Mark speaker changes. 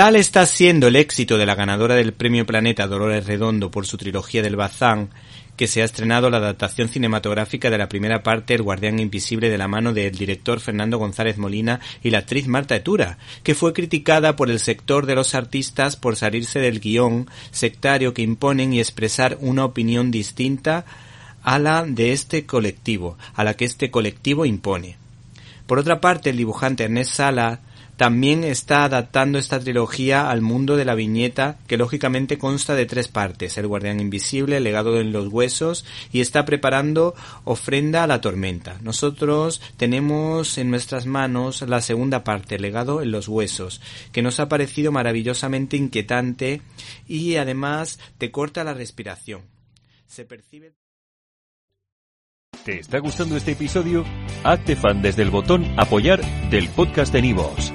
Speaker 1: Tal está siendo el éxito de la ganadora del Premio Planeta Dolores Redondo por su trilogía del Bazán, que se ha estrenado la adaptación cinematográfica de la primera parte El Guardián Invisible de la mano del director Fernando González Molina y la actriz Marta Etura, que fue criticada por el sector de los artistas por salirse del guion sectario que imponen y expresar una opinión distinta a la de este colectivo, a la que este colectivo impone. Por otra parte, el dibujante Ernest Sala también está adaptando esta trilogía al mundo de la viñeta, que lógicamente consta de tres partes, El Guardián Invisible, El Legado en los Huesos, y está preparando Ofrenda a la Tormenta. Nosotros tenemos en nuestras manos la segunda parte, El Legado en los Huesos, que nos ha parecido maravillosamente inquietante y además te corta la respiración.
Speaker 2: ¿Te está gustando este episodio? Hazte fan desde el botón Apoyar del podcast de Nivos.